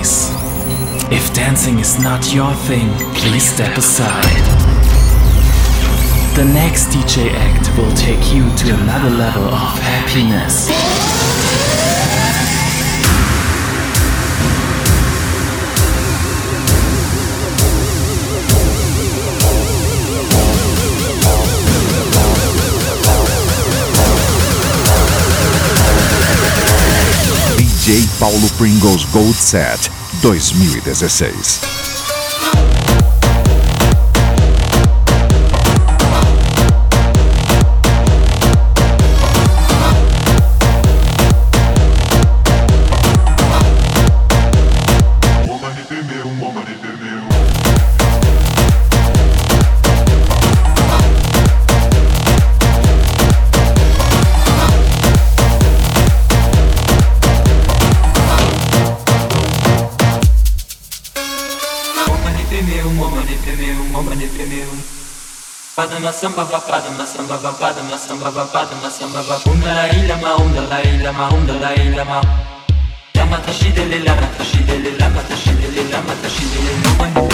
Please. If dancing is not your thing, please step aside. The next DJ act will take you to another level of happiness. Paulo Pringles Gold Set 2016. ما سمبا بابا ما سمبا بابا ما سمبا بابا ما سمبا بابا قم لا إلا ما قم لا إلا ما قم لا إلا ما لما تشيد لله ما تشيد لله ما تشيد لله ما تشيد لله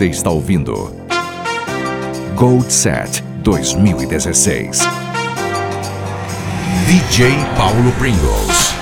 Você está ouvindo Gold Set 2016. DJ Paulo Pringles.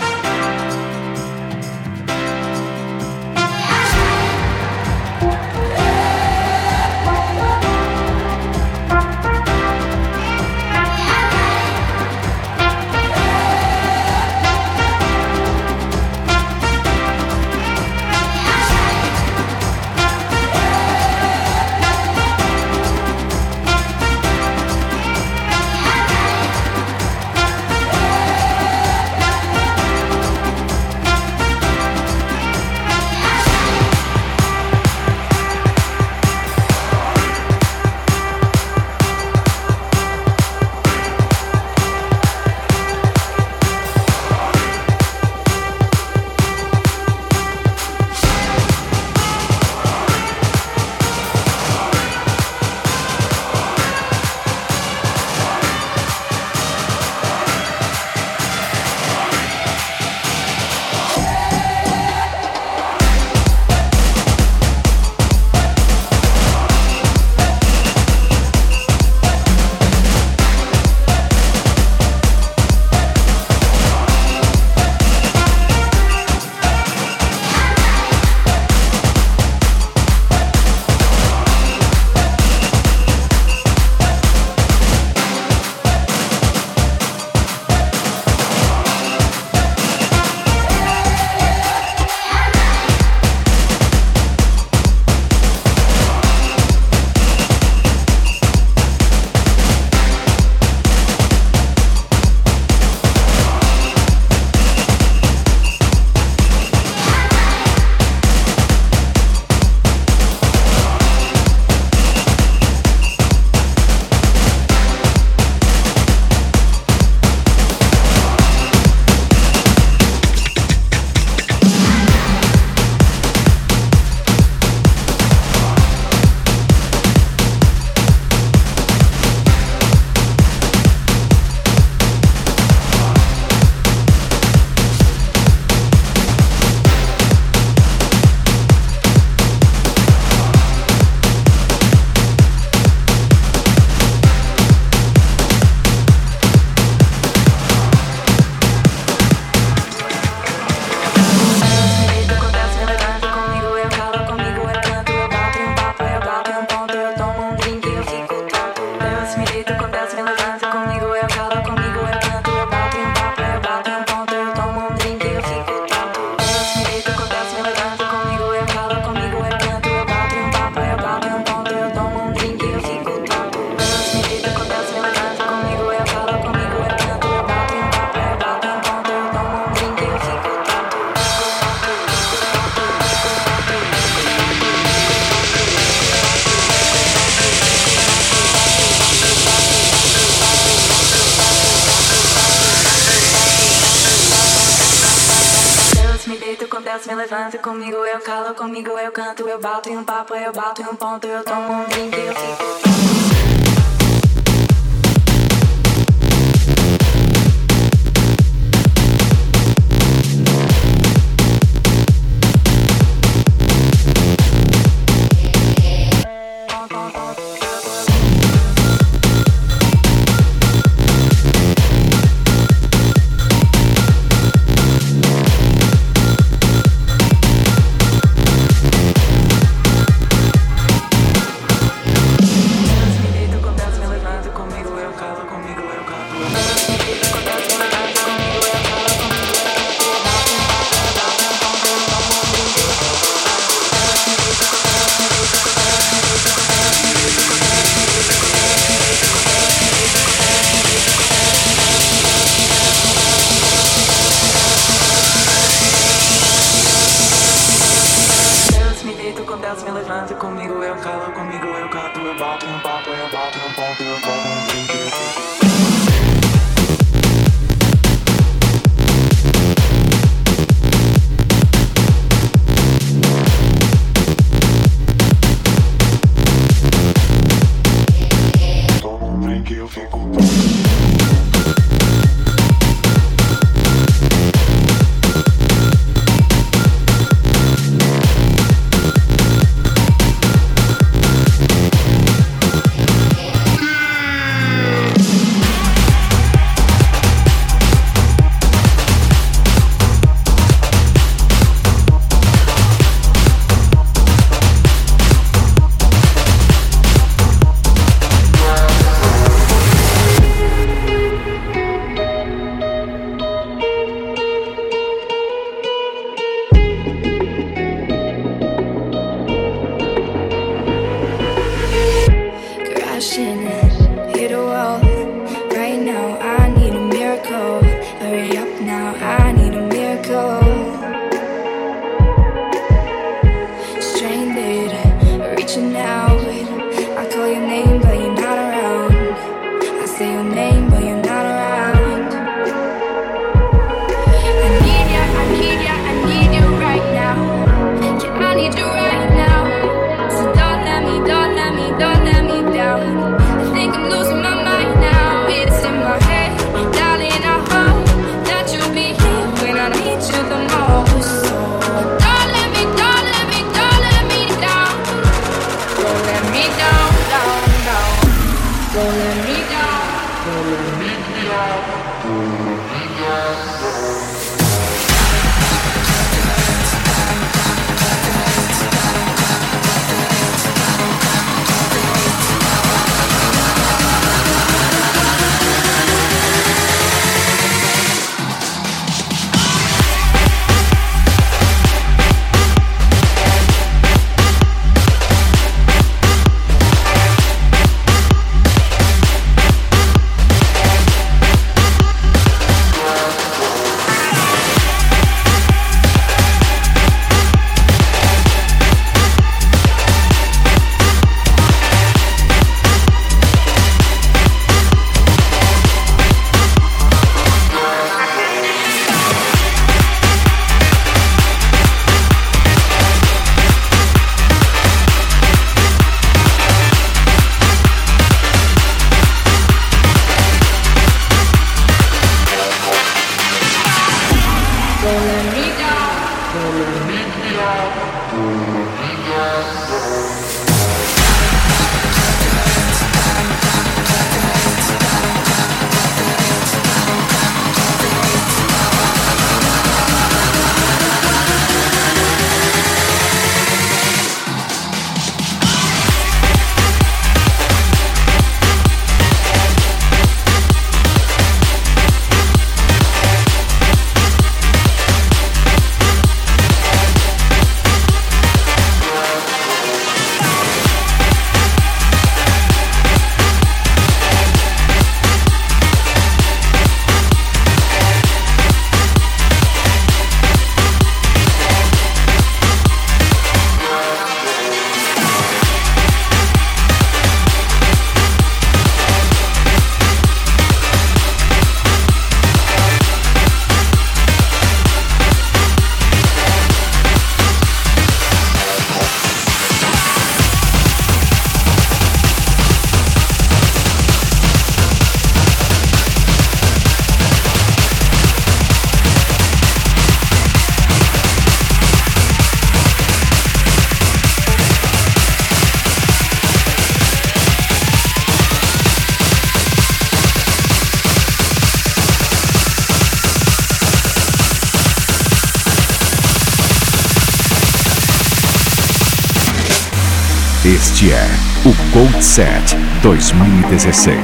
Set 2016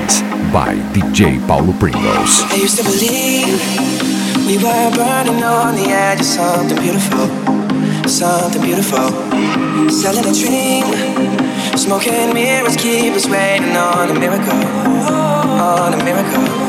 by DJ Paulo Pringles. I used to believe we were burning on the edge of something beautiful, something beautiful. Selling a dream, smoking mirrors keep us waiting on a miracle, on a miracle.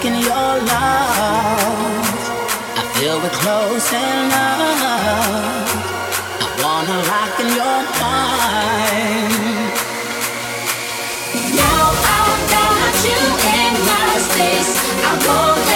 stuck in your love. I feel we're close enough. I wanna rock in your mind. Now I've got you in my space. I won't.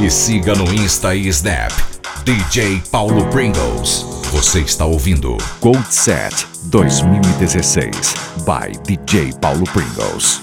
E siga no Insta e Snap. DJ Paulo Pringles. Você está ouvindo Gold Set 2016 by DJ Paulo Pringles.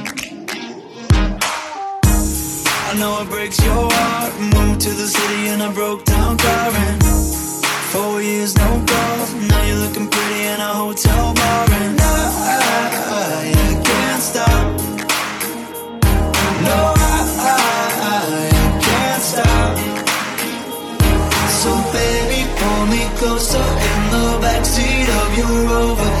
I know it breaks your heart. Moved to the city in a broke down car and four years no calls. Now you're looking pretty in a hotel bar and I, I, I can't stop. No, I, I, I can't stop. So baby, pull me closer in the backseat of your Rover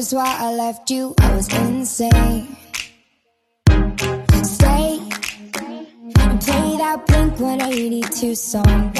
just why I left you. I was insane. Stay and play that Blink 182 song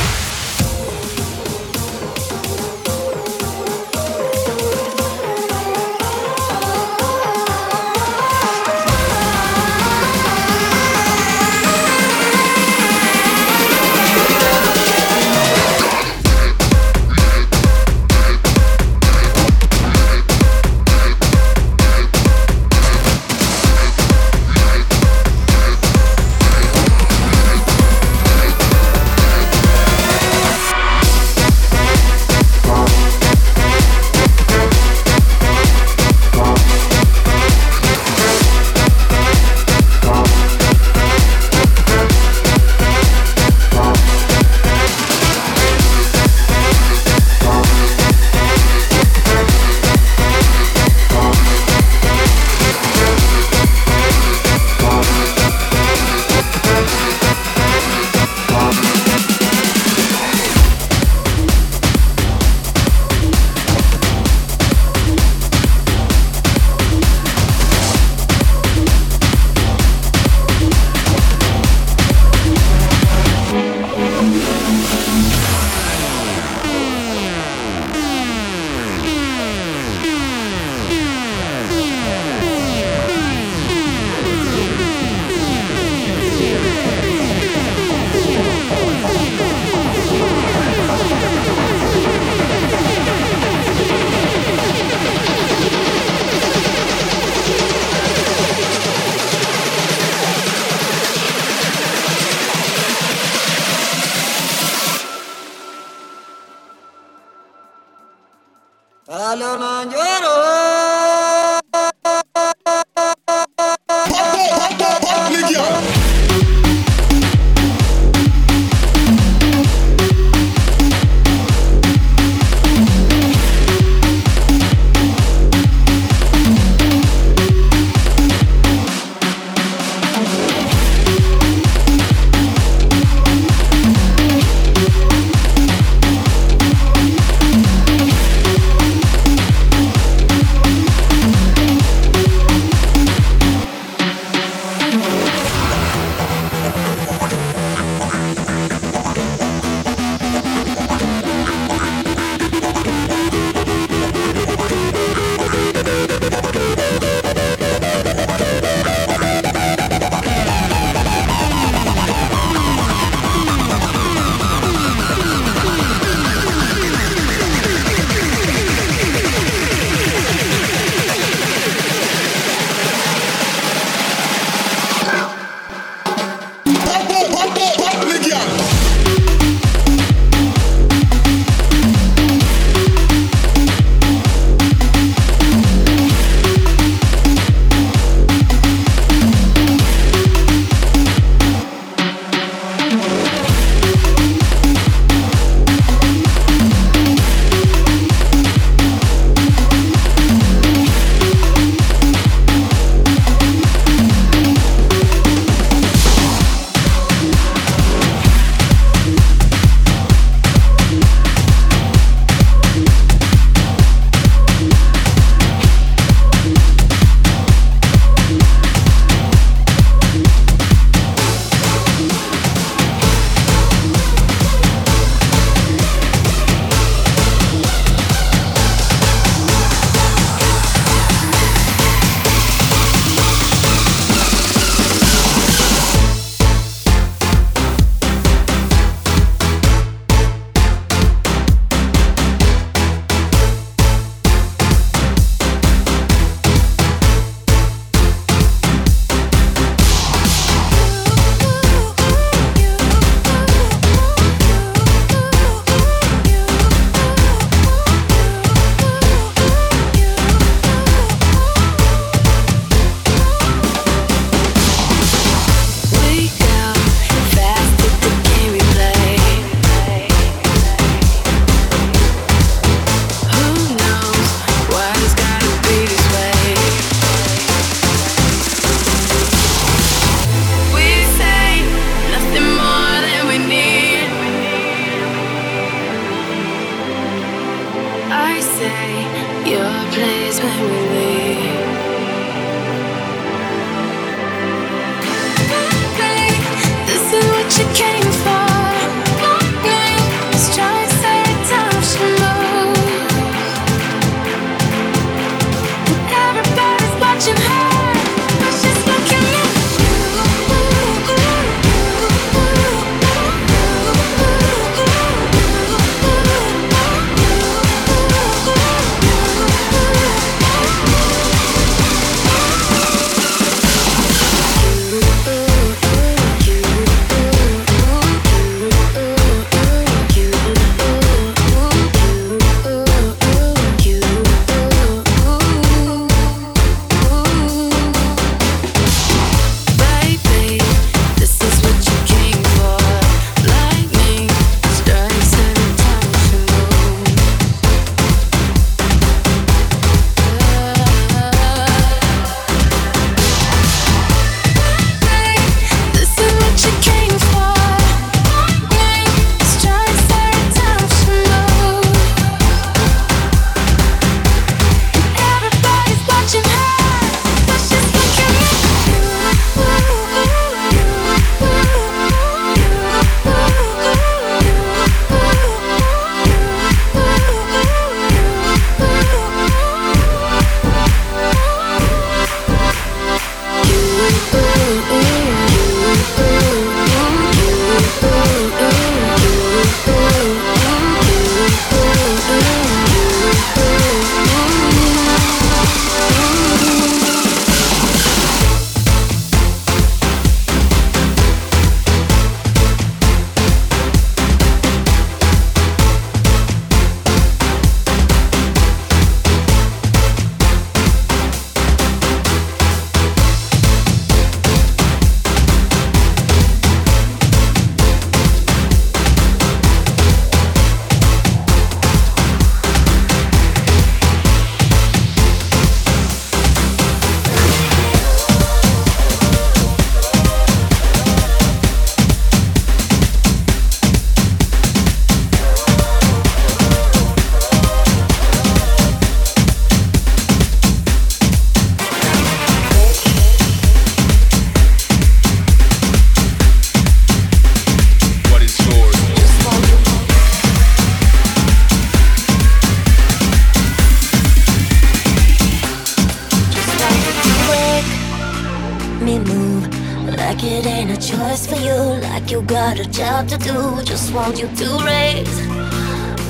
older Like it ain't a choice for you, like you got a job to do. Just want you to raise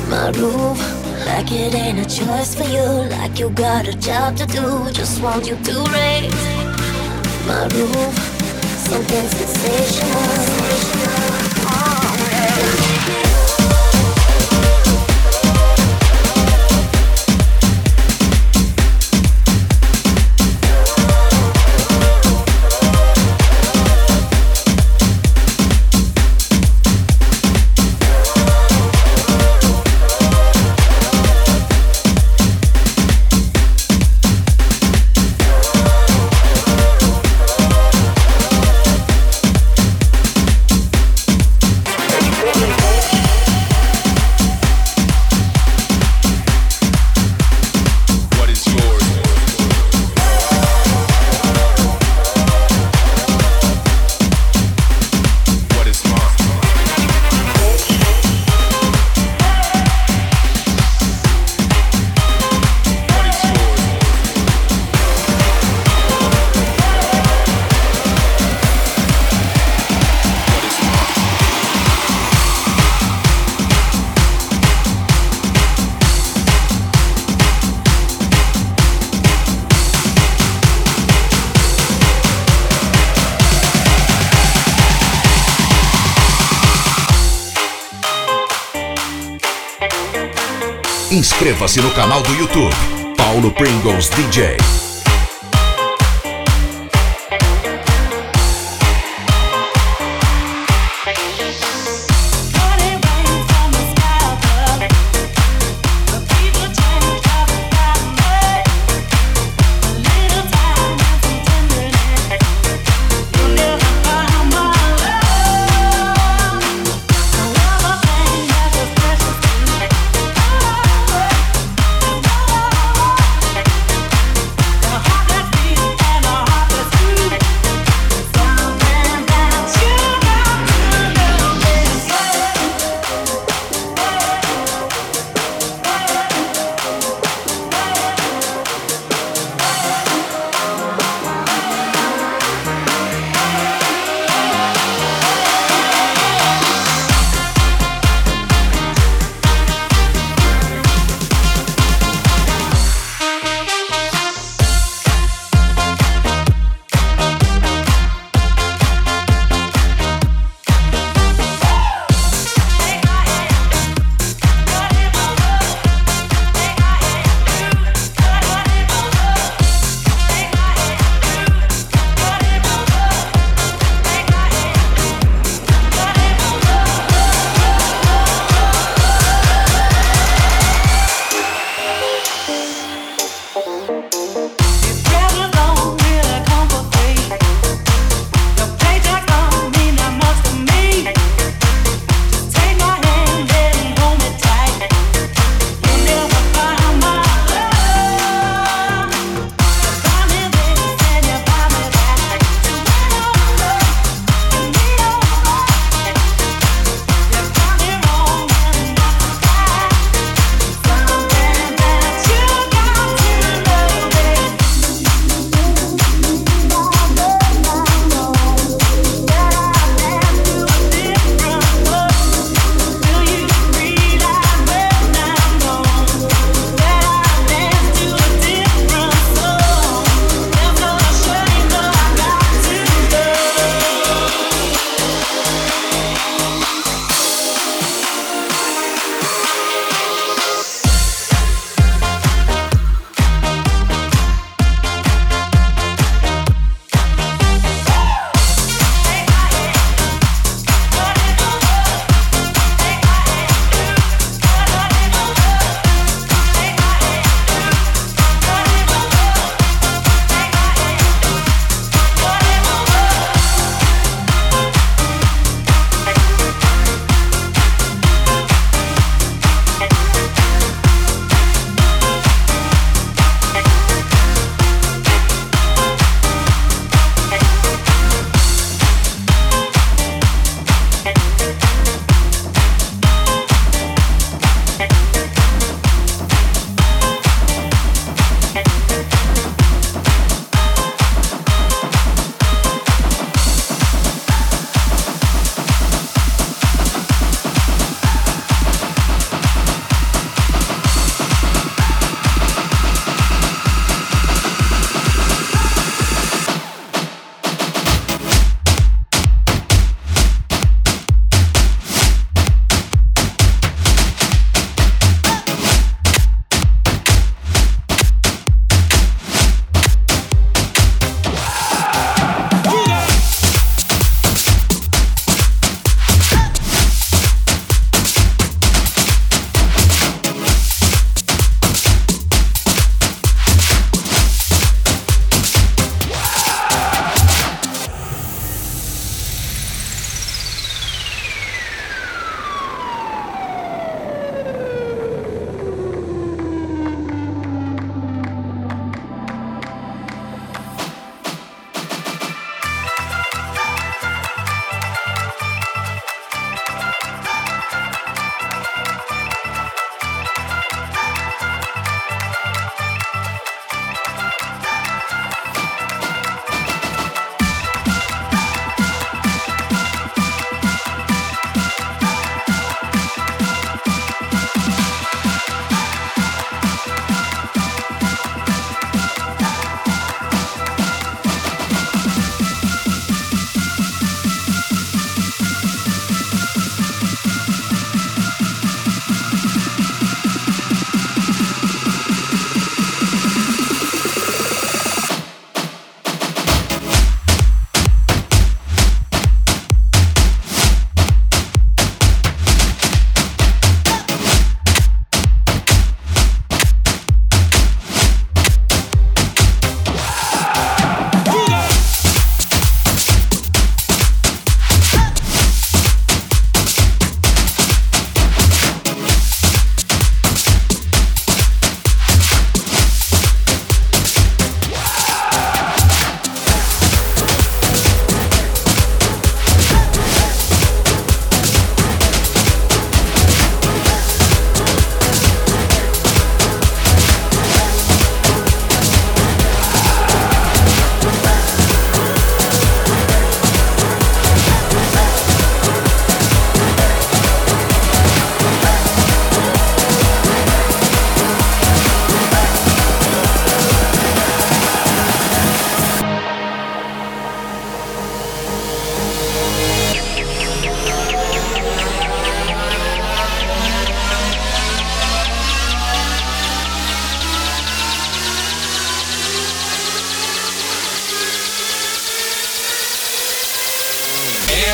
my roof. Like it ain't a choice for you, like you got a job to do. Just want you to raise my roof. Something sensational. Inscreva-se no canal do YouTube Paulo Pringles DJ.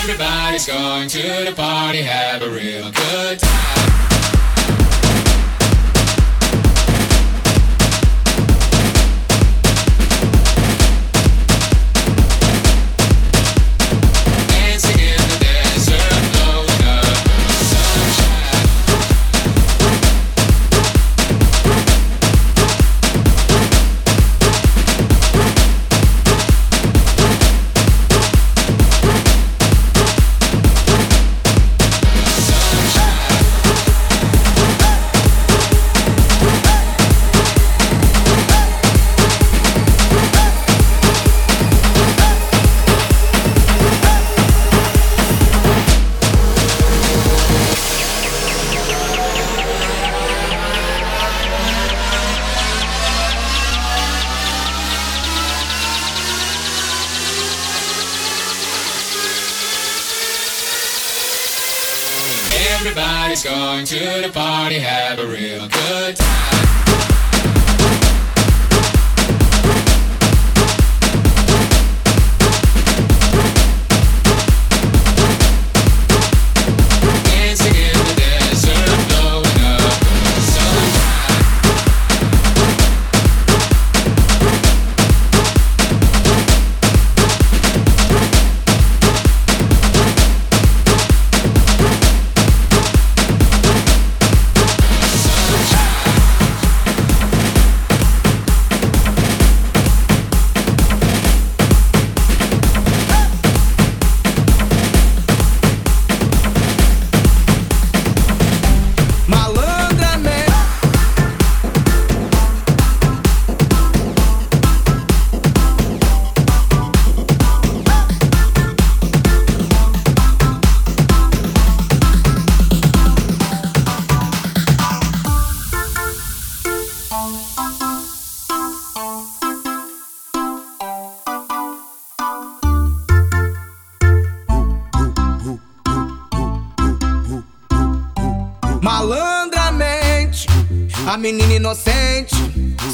Everybody's going to the party, have a real good time.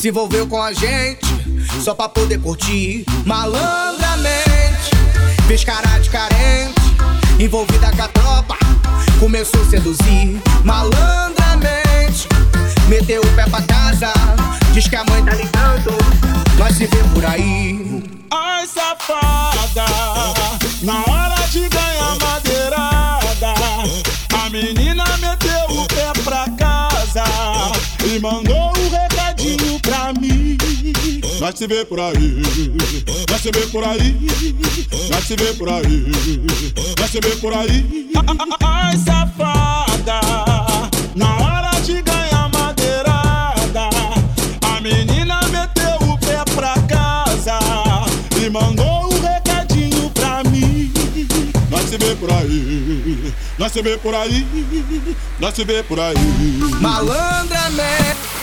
Se envolveu com a gente só pra poder curtir. Malandramente, fez cara de carente, envolvida com a tropa, começou a seduzir. Malandramente, meteu o pé pra casa, diz que a mãe tá ligando, nós se vê por aí. Se vê por aí, nós se vê por aí, nós se vê por aí, nós se vê por aí. Ai, safada, na hora de ganhar madeirada, a menina meteu o pé pra casa e mandou um recadinho pra mim. Nós se vê por aí, nós se vê por aí, nós se vê por aí. Malandramente. Malandramente.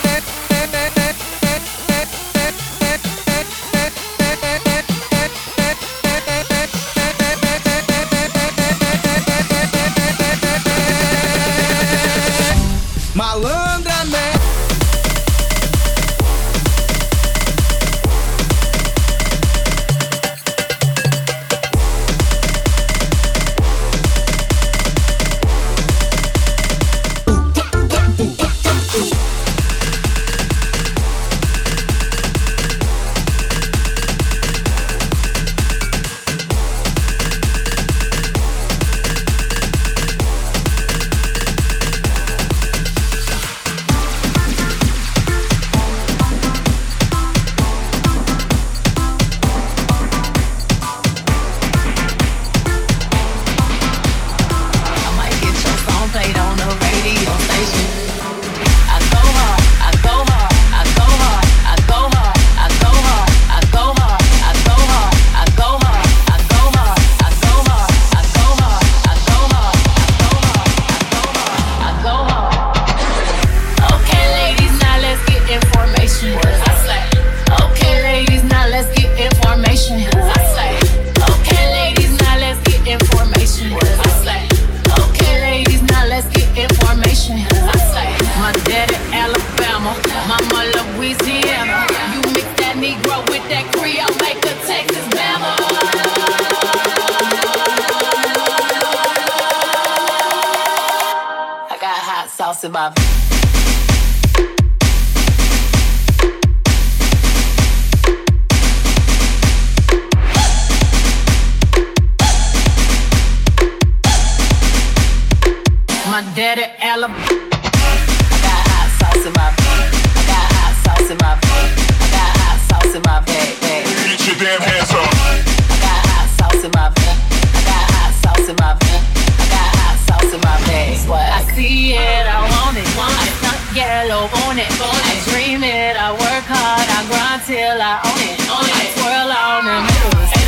Daddy Alabama. I got hot sauce in my I got hot sauce in my I got hot sauce in my bag. Get your damn hands up. I got hot sauce in my I got hot sauce in my I got hot sauce in my bag. I see it, I want it. I stuck yellow on it. I dream it, I work hard, I grind till I own it. I twirl on the middle.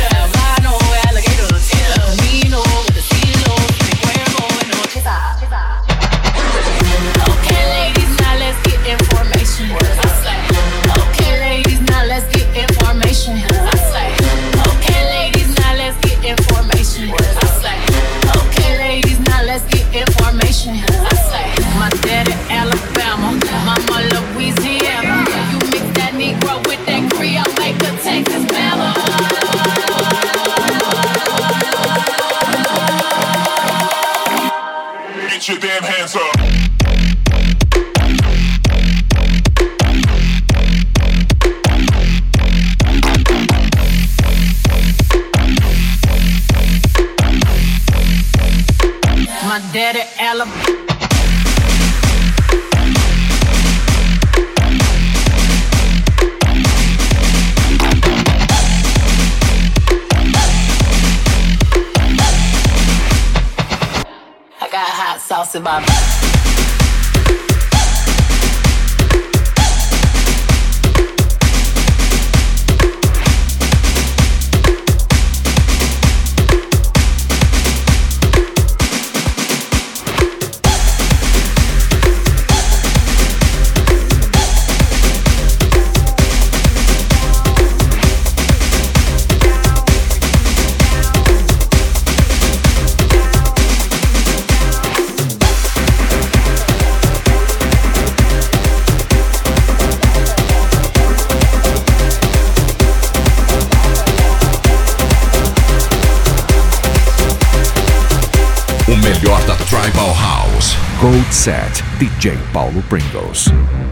DJ Paulo Pringles.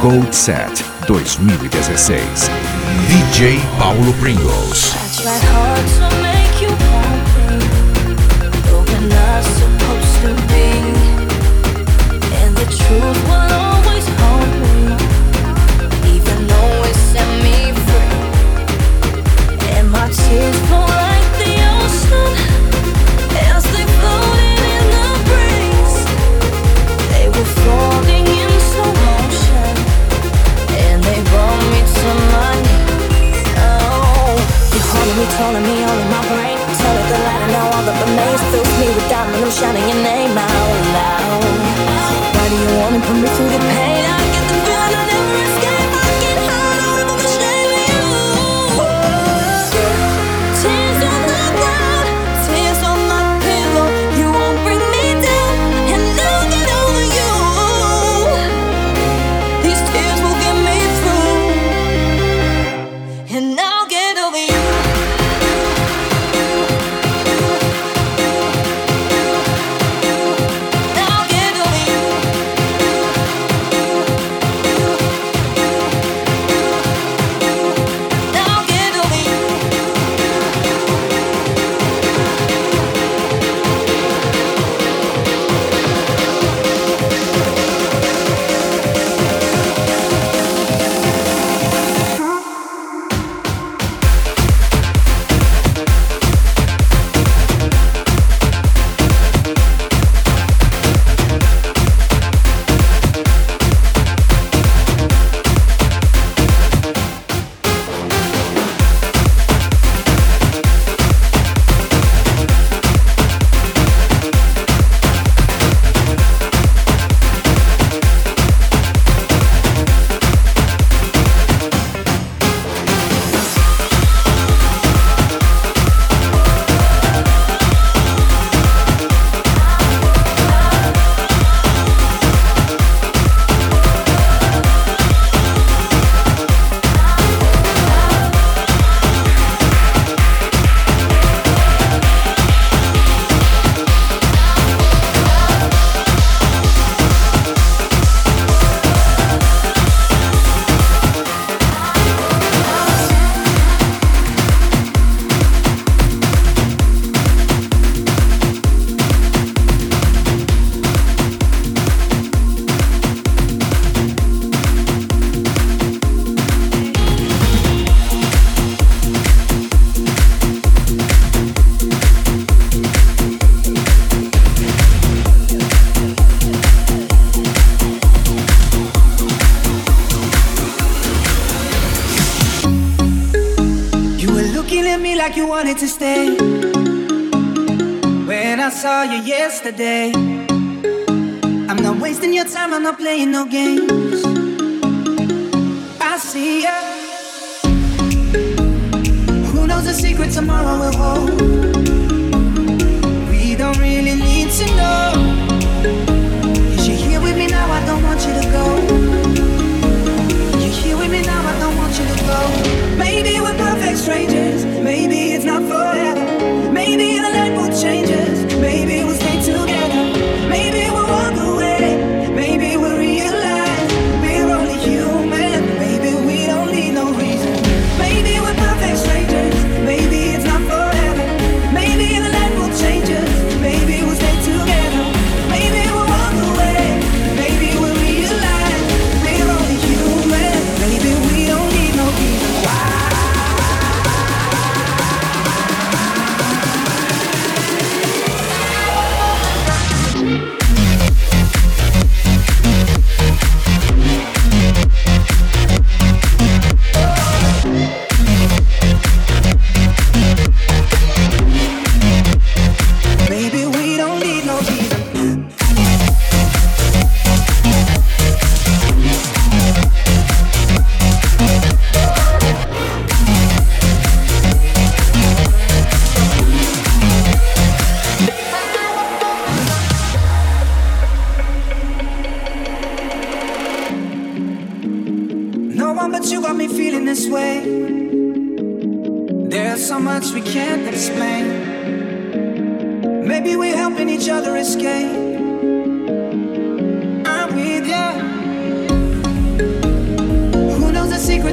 Gold Set 2016. DJ Paulo Pringles. yesterday. I'm not wasting your time, I'm not playing no games. I see ya. Who knows the secret tomorrow will hold? We don't really need to know. Cause you're here with me now, I don't want you to go. You're here with me now, I don't want you to go. Maybe we're perfect strangers.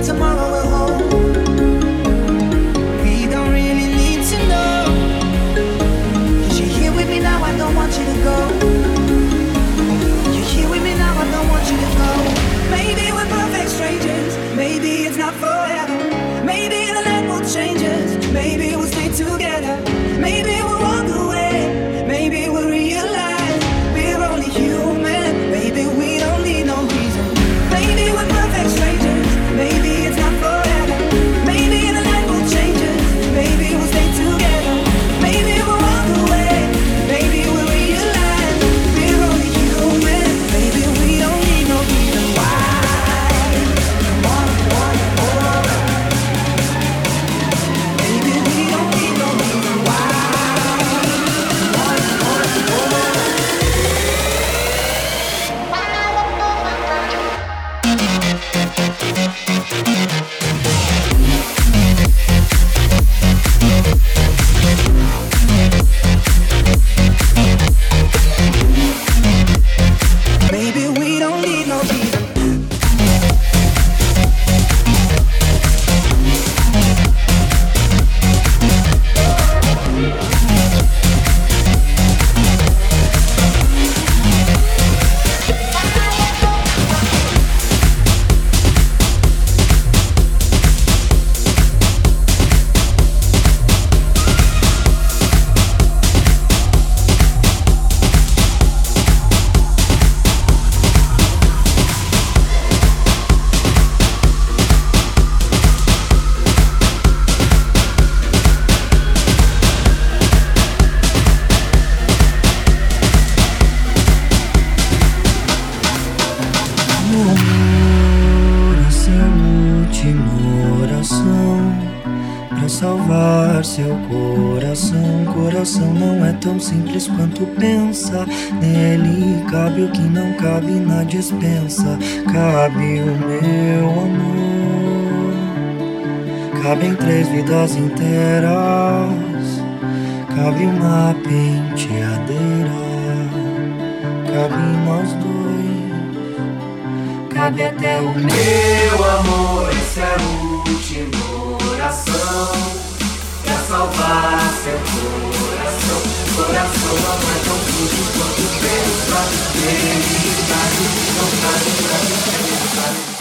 tomorrow. tu pensa. Nele cabe o que não cabe na dispensa. Cabe o meu amor. Cabem três vidas inteiras. Cabe uma penteadeira. Cabe nós dois. Cabe até o meu amor. Não faz, não faz, não faz.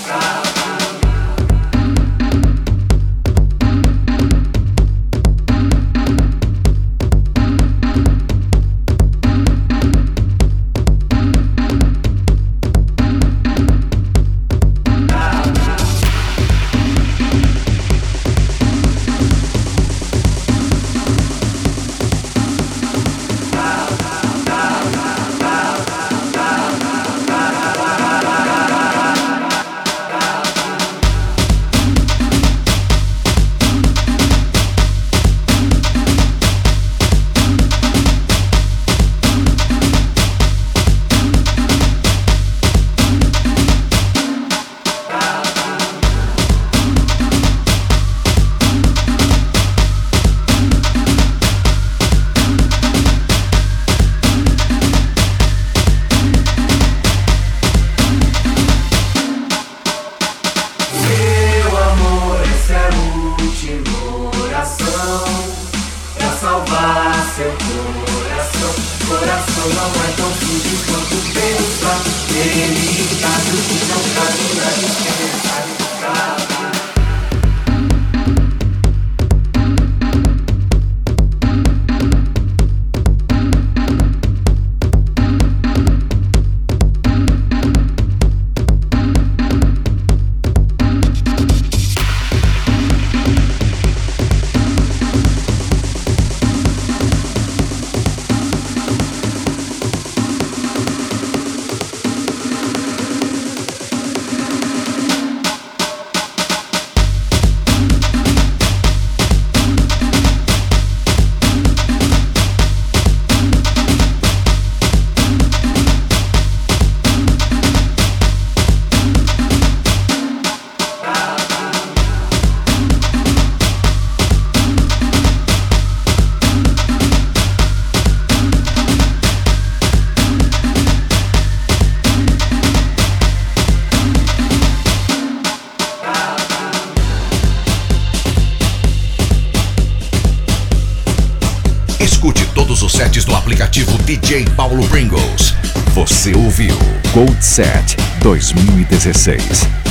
2016.